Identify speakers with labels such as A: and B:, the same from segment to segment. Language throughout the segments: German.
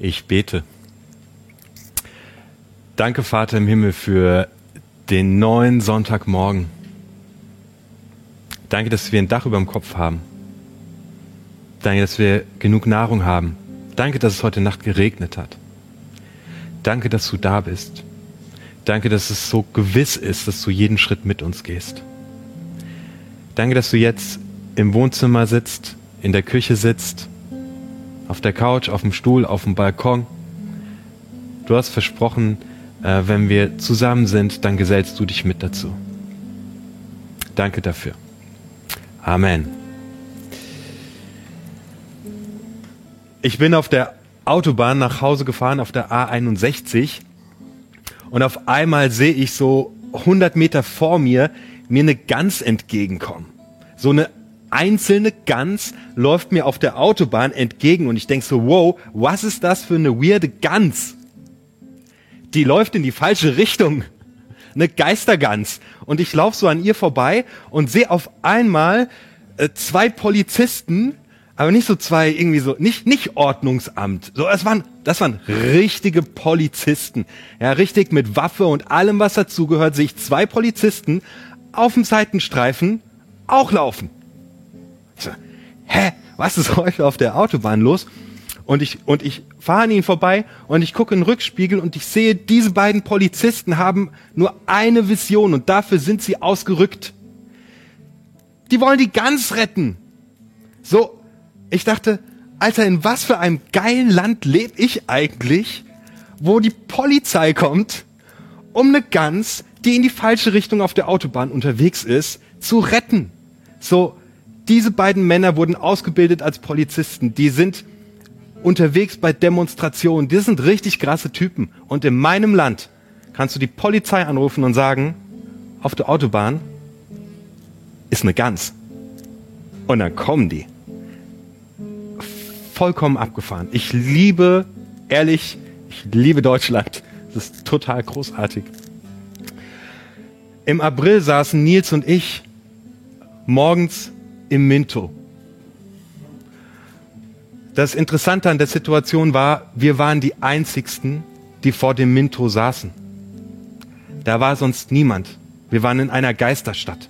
A: Ich bete. Danke, Vater im Himmel, für den neuen Sonntagmorgen. Danke, dass wir ein Dach über dem Kopf haben. Danke, dass wir genug Nahrung haben. Danke, dass es heute Nacht geregnet hat. Danke, dass du da bist. Danke, dass es so gewiss ist, dass du jeden Schritt mit uns gehst. Danke, dass du jetzt im Wohnzimmer sitzt, in der Küche sitzt, auf der Couch, auf dem Stuhl, auf dem Balkon. Du hast versprochen, äh, wenn wir zusammen sind, dann gesellst du dich mit dazu. Danke dafür. Amen. Ich bin auf der Autobahn nach Hause gefahren, auf der A61. Und auf einmal sehe ich so 100 Meter vor mir mir eine Gans entgegenkommen. So eine einzelne Gans läuft mir auf der Autobahn entgegen und ich denk so, wow, was ist das für eine weirde Gans? Die läuft in die falsche Richtung. Eine Geistergans. Und ich laufe so an ihr vorbei und sehe auf einmal äh, zwei Polizisten, aber nicht so zwei irgendwie so, nicht, nicht Ordnungsamt. So, das waren, das waren richtige Polizisten. Ja, richtig mit Waffe und allem, was dazugehört, sehe ich zwei Polizisten auf dem Seitenstreifen auch laufen. Hä, was ist heute auf der Autobahn los? Und ich, und ich fahre an ihnen vorbei und ich gucke in den Rückspiegel und ich sehe, diese beiden Polizisten haben nur eine Vision und dafür sind sie ausgerückt. Die wollen die Gans retten. So, ich dachte, Alter, in was für einem geilen Land lebe ich eigentlich, wo die Polizei kommt, um eine Gans, die in die falsche Richtung auf der Autobahn unterwegs ist, zu retten. So, diese beiden Männer wurden ausgebildet als Polizisten. Die sind unterwegs bei Demonstrationen. Die sind richtig krasse Typen. Und in meinem Land kannst du die Polizei anrufen und sagen, auf der Autobahn ist eine Gans. Und dann kommen die. Vollkommen abgefahren. Ich liebe, ehrlich, ich liebe Deutschland. Das ist total großartig. Im April saßen Nils und ich morgens im Minto. Das Interessante an der Situation war, wir waren die Einzigsten, die vor dem Minto saßen. Da war sonst niemand. Wir waren in einer Geisterstadt.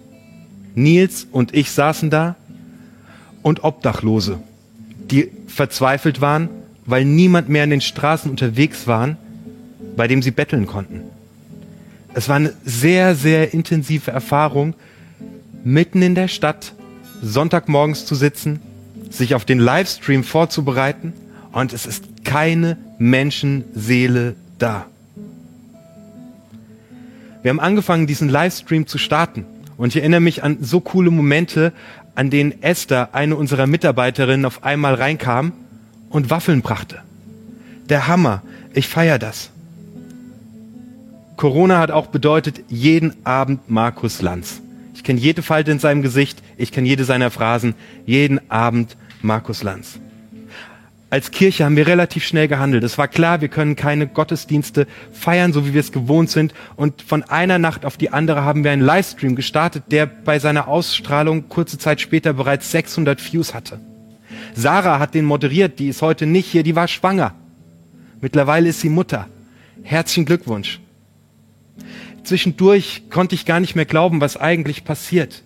A: Nils und ich saßen da und Obdachlose, die verzweifelt waren, weil niemand mehr in den Straßen unterwegs war, bei dem sie betteln konnten. Es war eine sehr, sehr intensive Erfahrung, mitten in der Stadt Sonntagmorgens zu sitzen, sich auf den Livestream vorzubereiten und es ist keine Menschenseele da. Wir haben angefangen, diesen Livestream zu starten und ich erinnere mich an so coole Momente, an denen Esther, eine unserer Mitarbeiterinnen, auf einmal reinkam und Waffeln brachte. Der Hammer. Ich feiere das. Corona hat auch bedeutet, jeden Abend Markus Lanz. Ich kenne jede Falte in seinem Gesicht, ich kenne jede seiner Phrasen, jeden Abend Markus Lanz. Als Kirche haben wir relativ schnell gehandelt. Es war klar, wir können keine Gottesdienste feiern, so wie wir es gewohnt sind. Und von einer Nacht auf die andere haben wir einen Livestream gestartet, der bei seiner Ausstrahlung kurze Zeit später bereits 600 Views hatte. Sarah hat den moderiert, die ist heute nicht hier, die war schwanger. Mittlerweile ist sie Mutter. Herzlichen Glückwunsch. Zwischendurch konnte ich gar nicht mehr glauben, was eigentlich passiert,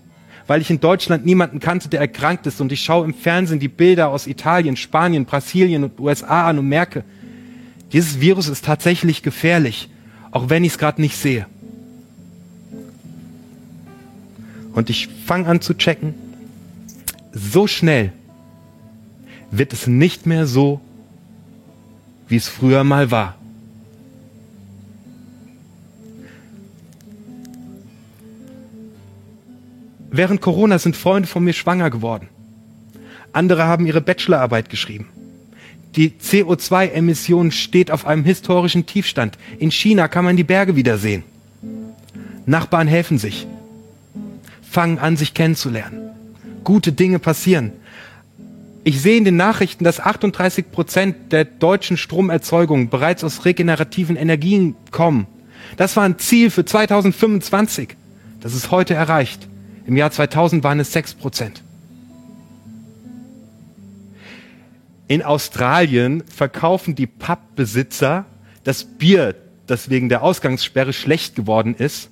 A: weil ich in Deutschland niemanden kannte, der erkrankt ist und ich schaue im Fernsehen die Bilder aus Italien, Spanien, Brasilien und USA an und merke, dieses Virus ist tatsächlich gefährlich, auch wenn ich es gerade nicht sehe. Und ich fange an zu checken, so schnell wird es nicht mehr so, wie es früher mal war. Während Corona sind Freunde von mir schwanger geworden. Andere haben ihre Bachelorarbeit geschrieben. Die CO2-Emission steht auf einem historischen Tiefstand. In China kann man die Berge wieder sehen. Nachbarn helfen sich, fangen an, sich kennenzulernen. Gute Dinge passieren. Ich sehe in den Nachrichten, dass 38 Prozent der deutschen Stromerzeugung bereits aus regenerativen Energien kommen. Das war ein Ziel für 2025. Das ist heute erreicht. Im Jahr 2000 waren es 6 Prozent. In Australien verkaufen die Pubbesitzer das Bier, das wegen der Ausgangssperre schlecht geworden ist,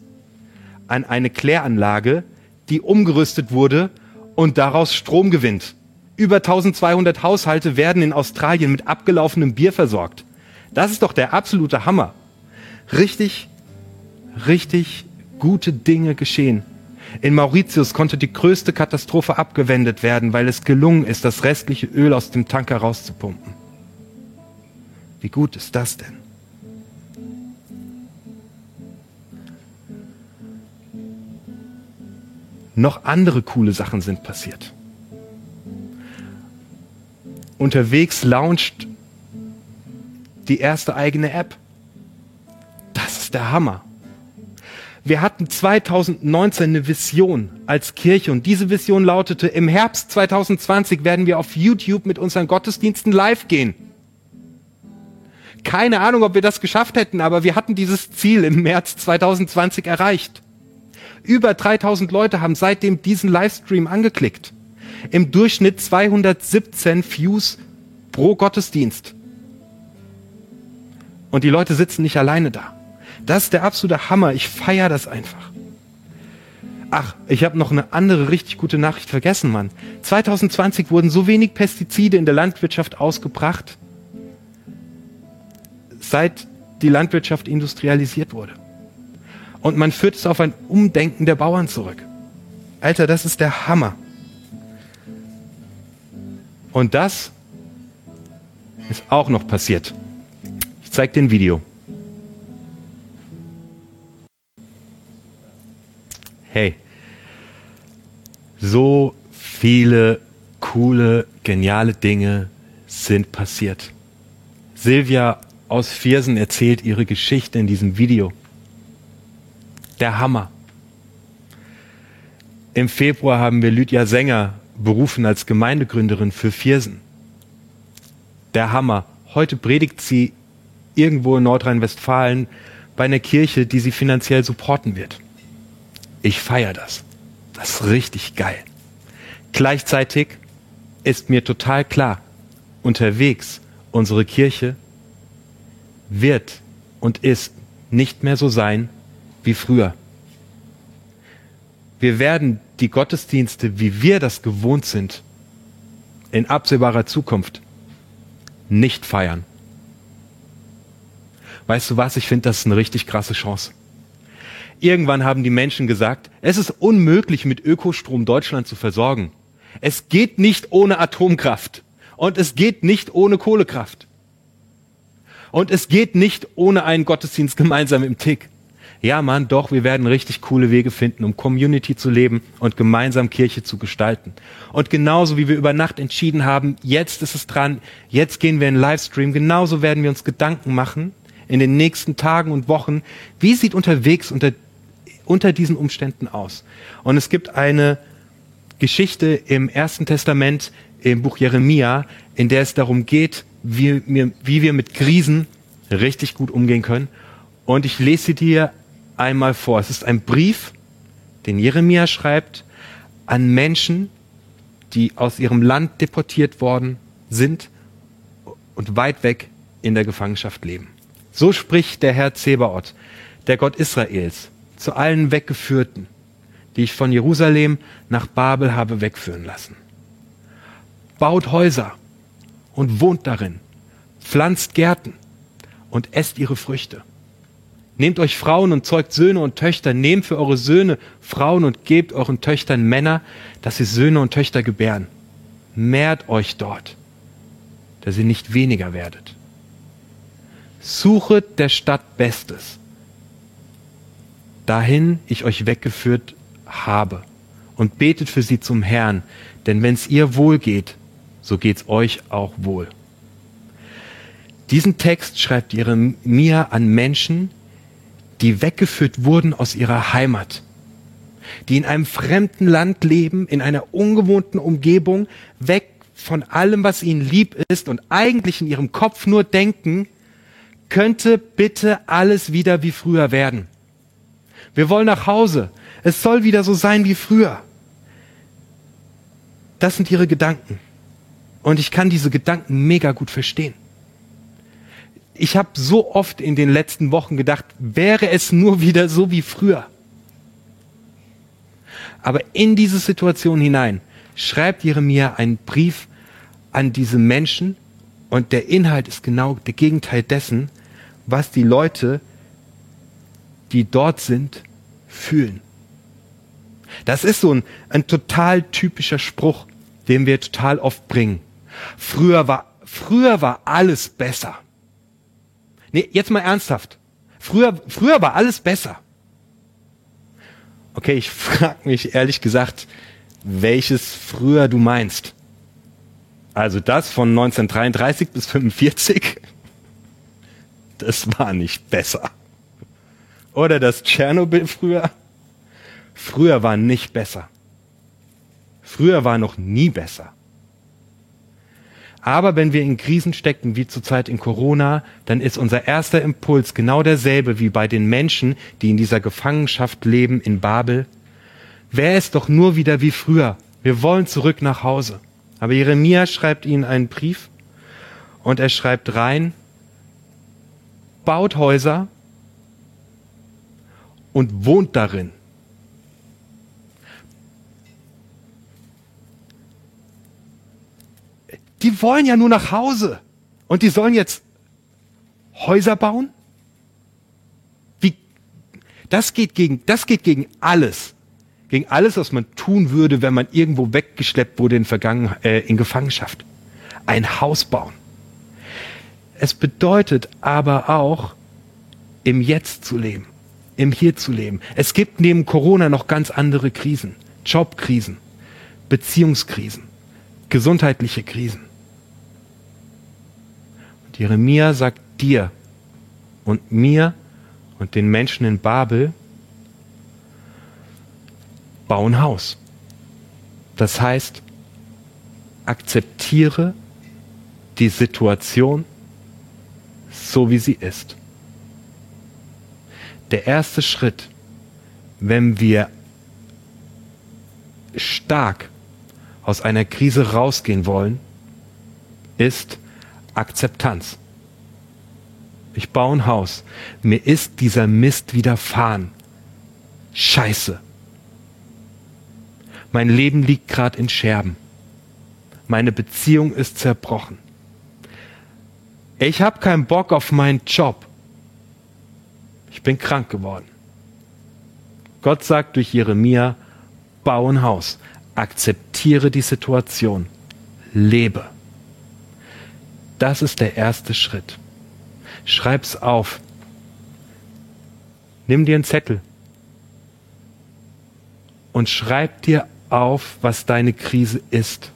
A: an eine Kläranlage, die umgerüstet wurde und daraus Strom gewinnt. Über 1200 Haushalte werden in Australien mit abgelaufenem Bier versorgt. Das ist doch der absolute Hammer. Richtig, richtig gute Dinge geschehen. In Mauritius konnte die größte Katastrophe abgewendet werden, weil es gelungen ist, das restliche Öl aus dem Tanker rauszupumpen. Wie gut ist das denn? Noch andere coole Sachen sind passiert. Unterwegs launcht die erste eigene App. Das ist der Hammer. Wir hatten 2019 eine Vision als Kirche und diese Vision lautete, im Herbst 2020 werden wir auf YouTube mit unseren Gottesdiensten live gehen. Keine Ahnung, ob wir das geschafft hätten, aber wir hatten dieses Ziel im März 2020 erreicht. Über 3000 Leute haben seitdem diesen Livestream angeklickt. Im Durchschnitt 217 Views pro Gottesdienst. Und die Leute sitzen nicht alleine da. Das ist der absolute Hammer. Ich feiere das einfach. Ach, ich habe noch eine andere richtig gute Nachricht vergessen, Mann. 2020 wurden so wenig Pestizide in der Landwirtschaft ausgebracht, seit die Landwirtschaft industrialisiert wurde. Und man führt es auf ein Umdenken der Bauern zurück. Alter, das ist der Hammer. Und das ist auch noch passiert. Ich zeige dir ein Video. Hey, so viele coole, geniale Dinge sind passiert. Silvia aus Viersen erzählt ihre Geschichte in diesem Video. Der Hammer. Im Februar haben wir Lydia Sänger berufen als Gemeindegründerin für Viersen. Der Hammer. Heute predigt sie irgendwo in Nordrhein-Westfalen bei einer Kirche, die sie finanziell supporten wird. Ich feiere das. Das ist richtig geil. Gleichzeitig ist mir total klar, unterwegs unsere Kirche wird und ist nicht mehr so sein wie früher. Wir werden die Gottesdienste, wie wir das gewohnt sind, in absehbarer Zukunft nicht feiern. Weißt du was? Ich finde, das ist eine richtig krasse Chance. Irgendwann haben die Menschen gesagt, es ist unmöglich, mit Ökostrom Deutschland zu versorgen. Es geht nicht ohne Atomkraft. Und es geht nicht ohne Kohlekraft. Und es geht nicht ohne einen Gottesdienst gemeinsam im Tick. Ja, Mann, doch, wir werden richtig coole Wege finden, um Community zu leben und gemeinsam Kirche zu gestalten. Und genauso wie wir über Nacht entschieden haben, jetzt ist es dran, jetzt gehen wir in Livestream, genauso werden wir uns Gedanken machen in den nächsten Tagen und Wochen, wie sieht unterwegs unter, unter diesen Umständen aus. Und es gibt eine Geschichte im Ersten Testament, im Buch Jeremia, in der es darum geht, wie, wie wir mit Krisen richtig gut umgehen können. Und ich lese dir einmal vor. Es ist ein Brief, den Jeremia schreibt an Menschen, die aus ihrem Land deportiert worden sind und weit weg in der Gefangenschaft leben. So spricht der Herr Zebaoth, der Gott Israels, zu allen Weggeführten, die ich von Jerusalem nach Babel habe wegführen lassen. Baut Häuser und wohnt darin, pflanzt Gärten und esst ihre Früchte. Nehmt euch Frauen und zeugt Söhne und Töchter, nehmt für eure Söhne Frauen und gebt euren Töchtern Männer, dass sie Söhne und Töchter gebären. Mehrt euch dort, dass ihr nicht weniger werdet. Suchet der Stadt Bestes, dahin ich euch weggeführt habe, und betet für sie zum Herrn, denn wenn es ihr wohl geht, so geht's euch auch wohl. Diesen Text schreibt Jeremia an Menschen, die weggeführt wurden aus ihrer Heimat, die in einem fremden Land leben, in einer ungewohnten Umgebung, weg von allem, was ihnen lieb ist und eigentlich in ihrem Kopf nur denken, könnte bitte alles wieder wie früher werden. Wir wollen nach Hause. Es soll wieder so sein wie früher. Das sind ihre Gedanken. Und ich kann diese Gedanken mega gut verstehen. Ich habe so oft in den letzten Wochen gedacht, wäre es nur wieder so wie früher. Aber in diese Situation hinein schreibt Jeremia einen Brief an diese Menschen und der Inhalt ist genau der Gegenteil dessen, was die Leute, die dort sind, fühlen. Das ist so ein, ein total typischer Spruch, den wir total oft bringen. Früher war, früher war alles besser. Nee, jetzt mal ernsthaft. Früher, früher war alles besser. Okay, ich frage mich ehrlich gesagt, welches früher du meinst. Also das von 1933 bis 45, das war nicht besser. Oder das Tschernobyl früher, früher war nicht besser. Früher war noch nie besser. Aber wenn wir in Krisen stecken, wie zurzeit in Corona, dann ist unser erster Impuls genau derselbe wie bei den Menschen, die in dieser Gefangenschaft leben in Babel. Wäre es doch nur wieder wie früher. Wir wollen zurück nach Hause. Aber Jeremia schreibt ihnen einen Brief und er schreibt rein, baut Häuser und wohnt darin. Die wollen ja nur nach Hause. Und die sollen jetzt Häuser bauen? Wie? Das geht gegen, das geht gegen alles. Gegen alles, was man tun würde, wenn man irgendwo weggeschleppt wurde in, Vergangen, äh, in Gefangenschaft. Ein Haus bauen. Es bedeutet aber auch, im Jetzt zu leben, im Hier zu leben. Es gibt neben Corona noch ganz andere Krisen. Jobkrisen, Beziehungskrisen, gesundheitliche Krisen. Jeremia sagt dir und mir und den Menschen in Babel, bau ein Haus. Das heißt, akzeptiere die Situation so, wie sie ist. Der erste Schritt, wenn wir stark aus einer Krise rausgehen wollen, ist, Akzeptanz. Ich baue ein Haus. Mir ist dieser Mist widerfahren. Scheiße. Mein Leben liegt gerade in Scherben. Meine Beziehung ist zerbrochen. Ich habe keinen Bock auf meinen Job. Ich bin krank geworden. Gott sagt durch Jeremia, bau ein Haus, akzeptiere die Situation, lebe. Das ist der erste Schritt. Schreib's auf. Nimm dir einen Zettel und schreib dir auf, was deine Krise ist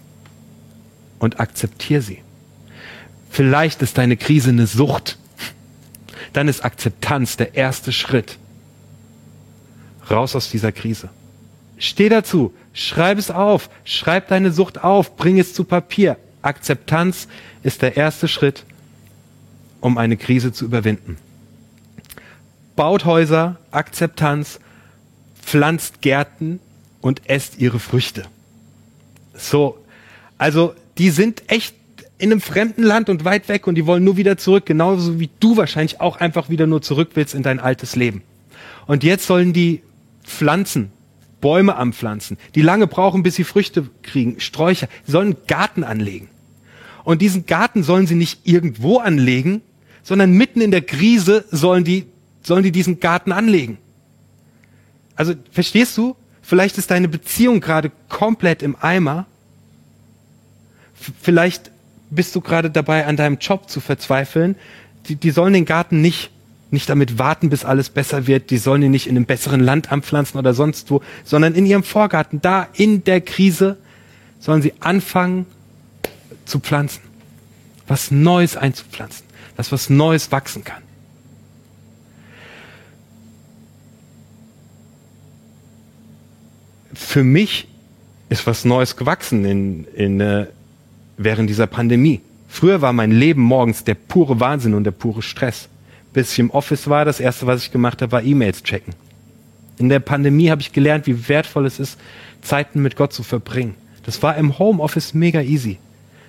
A: und akzeptier sie. Vielleicht ist deine Krise eine Sucht. Dann ist Akzeptanz der erste Schritt. Raus aus dieser Krise. Steh dazu, schreib es auf, schreib deine Sucht auf, bring es zu Papier. Akzeptanz ist der erste Schritt, um eine Krise zu überwinden. Baut Häuser, Akzeptanz, pflanzt Gärten und esst ihre Früchte. So, also die sind echt in einem fremden Land und weit weg und die wollen nur wieder zurück, genauso wie du wahrscheinlich auch einfach wieder nur zurück willst in dein altes Leben. Und jetzt sollen die pflanzen, Bäume anpflanzen, die lange brauchen, bis sie Früchte kriegen, Sträucher, sollen Garten anlegen. Und diesen Garten sollen sie nicht irgendwo anlegen, sondern mitten in der Krise sollen die, sollen die diesen Garten anlegen. Also, verstehst du? Vielleicht ist deine Beziehung gerade komplett im Eimer. vielleicht bist du gerade dabei, an deinem Job zu verzweifeln. Die, die sollen den Garten nicht, nicht damit warten, bis alles besser wird. Die sollen ihn nicht in einem besseren Land anpflanzen oder sonst wo, sondern in ihrem Vorgarten, da in der Krise, sollen sie anfangen, zu pflanzen, was Neues einzupflanzen, dass was Neues wachsen kann. Für mich ist was Neues gewachsen in, in, äh, während dieser Pandemie. Früher war mein Leben morgens der pure Wahnsinn und der pure Stress. Bis ich im Office war, das erste, was ich gemacht habe, war E-Mails checken. In der Pandemie habe ich gelernt, wie wertvoll es ist, Zeiten mit Gott zu verbringen. Das war im Homeoffice mega easy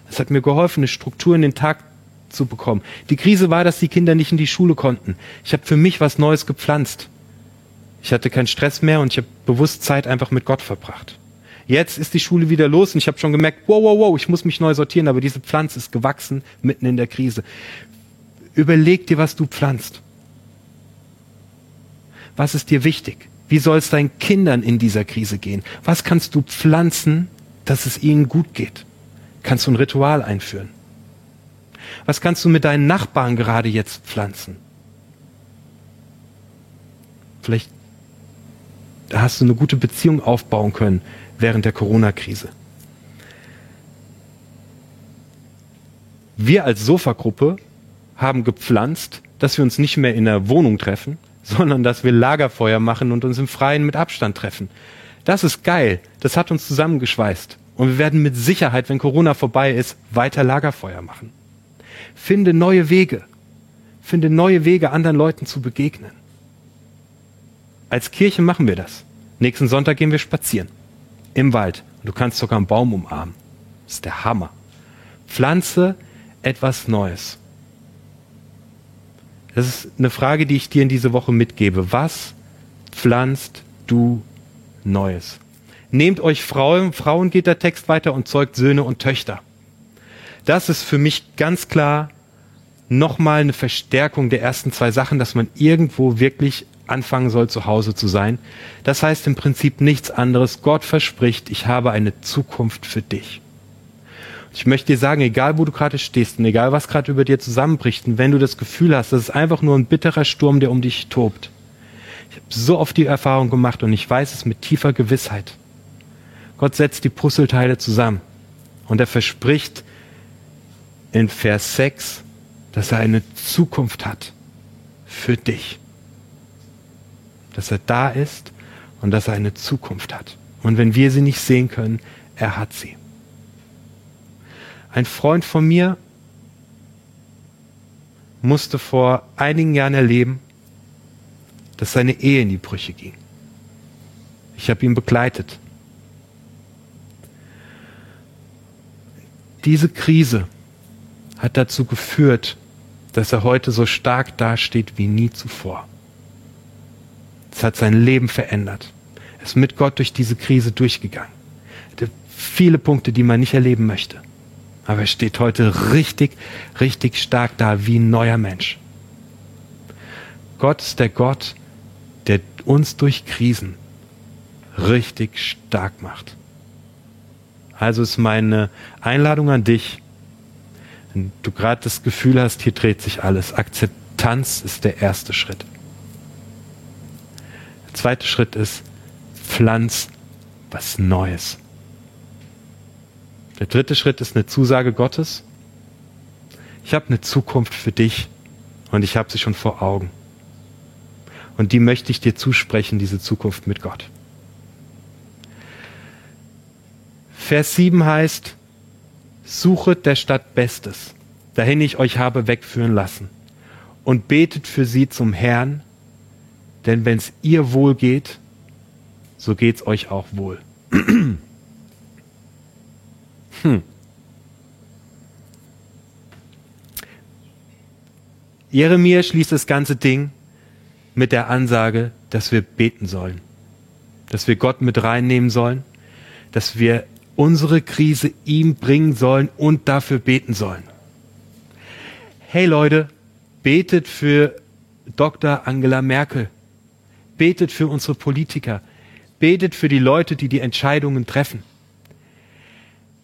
A: Es hat mir geholfen, eine Struktur in den Tag zu bekommen. Die Krise war, dass die Kinder nicht in die Schule konnten. Ich habe für mich was Neues gepflanzt. Ich hatte keinen Stress mehr und ich habe bewusst Zeit einfach mit Gott verbracht. Jetzt ist die Schule wieder los und ich habe schon gemerkt, wow, wow, wow, ich muss mich neu sortieren, aber diese Pflanze ist gewachsen mitten in der Krise. Überleg dir, was du pflanzt. Was ist dir wichtig? Wie soll es deinen Kindern in dieser Krise gehen? Was kannst du pflanzen, dass es ihnen gut geht? Kannst du ein Ritual einführen? Was kannst du mit deinen Nachbarn gerade jetzt pflanzen? Vielleicht hast du eine gute Beziehung aufbauen können während der Corona-Krise. Wir als Sofagruppe haben gepflanzt, dass wir uns nicht mehr in der Wohnung treffen, sondern dass wir Lagerfeuer machen und uns im Freien mit Abstand treffen. Das ist geil. Das hat uns zusammengeschweißt. Und wir werden mit Sicherheit, wenn Corona vorbei ist, weiter Lagerfeuer machen. Finde neue Wege. Finde neue Wege, anderen Leuten zu begegnen. Als Kirche machen wir das. Nächsten Sonntag gehen wir spazieren. Im Wald. Du kannst sogar einen Baum umarmen. Das ist der Hammer. Pflanze etwas Neues. Das ist eine Frage, die ich dir in diese Woche mitgebe. Was pflanzt du Neues? Nehmt euch Frauen, Frauen geht der Text weiter und zeugt Söhne und Töchter. Das ist für mich ganz klar nochmal eine Verstärkung der ersten zwei Sachen, dass man irgendwo wirklich anfangen soll, zu Hause zu sein. Das heißt im Prinzip nichts anderes. Gott verspricht, ich habe eine Zukunft für dich. Ich möchte dir sagen, egal wo du gerade stehst und egal was gerade über dir zusammenbricht und wenn du das Gefühl hast, das ist einfach nur ein bitterer Sturm, der um dich tobt. Ich habe so oft die Erfahrung gemacht und ich weiß es mit tiefer Gewissheit. Gott setzt die Puzzleteile zusammen und er verspricht in Vers 6, dass er eine Zukunft hat für dich. Dass er da ist und dass er eine Zukunft hat. Und wenn wir sie nicht sehen können, er hat sie. Ein Freund von mir musste vor einigen Jahren erleben, dass seine Ehe in die Brüche ging. Ich habe ihn begleitet. Diese Krise hat dazu geführt, dass er heute so stark dasteht wie nie zuvor. Es hat sein Leben verändert. Er ist mit Gott durch diese Krise durchgegangen. Er hatte viele Punkte, die man nicht erleben möchte. Aber er steht heute richtig, richtig stark da wie ein neuer Mensch. Gott ist der Gott, der uns durch Krisen richtig stark macht. Also ist meine Einladung an dich, wenn du gerade das Gefühl hast, hier dreht sich alles. Akzeptanz ist der erste Schritt. Zweite Schritt ist, pflanz was Neues. Der dritte Schritt ist eine Zusage Gottes. Ich habe eine Zukunft für dich und ich habe sie schon vor Augen. Und die möchte ich dir zusprechen, diese Zukunft mit Gott. Vers 7 heißt, suchet der Stadt Bestes, dahin ich euch habe wegführen lassen, und betet für sie zum Herrn, denn wenn es ihr wohl geht, so geht's euch auch wohl. Hm. Jeremia schließt das ganze Ding mit der Ansage, dass wir beten sollen, dass wir Gott mit reinnehmen sollen, dass wir unsere Krise ihm bringen sollen und dafür beten sollen. Hey Leute, betet für Dr. Angela Merkel, betet für unsere Politiker, betet für die Leute, die die Entscheidungen treffen.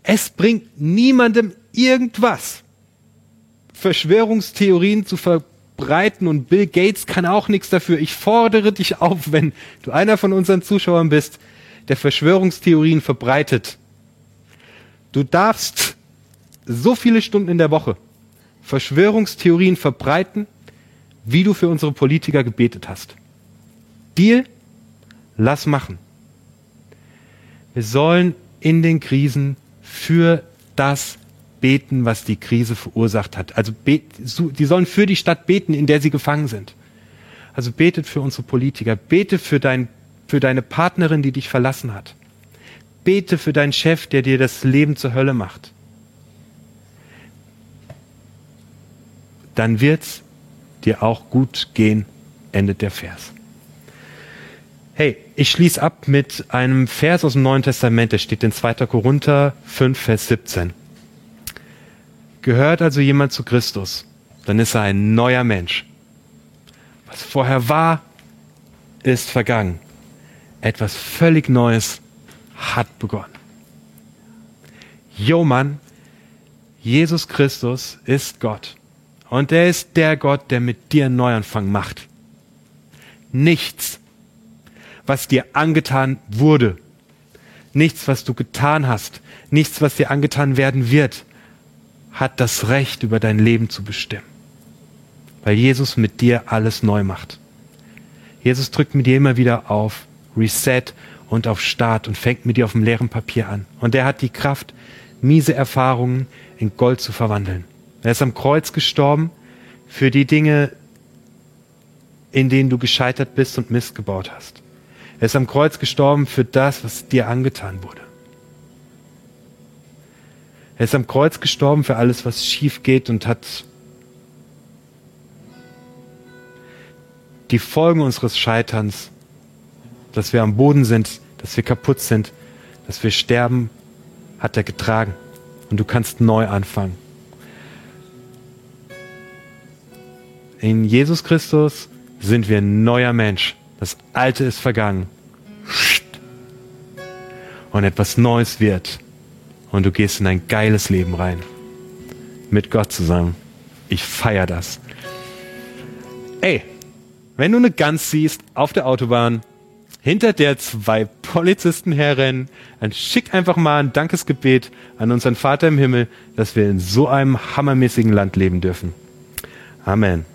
A: Es bringt niemandem irgendwas, Verschwörungstheorien zu verbreiten und Bill Gates kann auch nichts dafür. Ich fordere dich auf, wenn du einer von unseren Zuschauern bist, der Verschwörungstheorien verbreitet. Du darfst so viele Stunden in der Woche Verschwörungstheorien verbreiten, wie du für unsere Politiker gebetet hast. Deal? Lass machen. Wir sollen in den Krisen für das beten, was die Krise verursacht hat. Also die sollen für die Stadt beten, in der sie gefangen sind. Also betet für unsere Politiker, bete für, dein, für deine Partnerin, die dich verlassen hat. Bete für deinen Chef, der dir das Leben zur Hölle macht. dann wird's dir auch gut gehen, endet der Vers. Hey, ich schließe ab mit einem Vers aus dem Neuen Testament, der steht in 2. Korinther 5, Vers 17. Gehört also jemand zu Christus, dann ist er ein neuer Mensch. Was vorher war, ist vergangen. Etwas völlig Neues hat begonnen. Jo Mann, Jesus Christus ist Gott. Und er ist der Gott, der mit dir einen Neuanfang macht. Nichts, was dir angetan wurde, nichts, was du getan hast, nichts, was dir angetan werden wird, hat das Recht, über dein Leben zu bestimmen. Weil Jesus mit dir alles neu macht. Jesus drückt mit dir immer wieder auf Reset und auf Start und fängt mit dir auf dem leeren Papier an. Und er hat die Kraft, miese Erfahrungen in Gold zu verwandeln. Er ist am Kreuz gestorben für die Dinge, in denen du gescheitert bist und Mist gebaut hast. Er ist am Kreuz gestorben für das, was dir angetan wurde. Er ist am Kreuz gestorben für alles, was schief geht und hat die Folgen unseres Scheiterns, dass wir am Boden sind, dass wir kaputt sind, dass wir sterben, hat er getragen. Und du kannst neu anfangen. In Jesus Christus sind wir ein neuer Mensch. Das Alte ist vergangen. Und etwas Neues wird. Und du gehst in ein geiles Leben rein. Mit Gott zusammen. Ich feiere das. Ey, wenn du eine Gans siehst auf der Autobahn, hinter der zwei Polizisten herrennen, dann schick einfach mal ein Dankesgebet an unseren Vater im Himmel, dass wir in so einem hammermäßigen Land leben dürfen. Amen.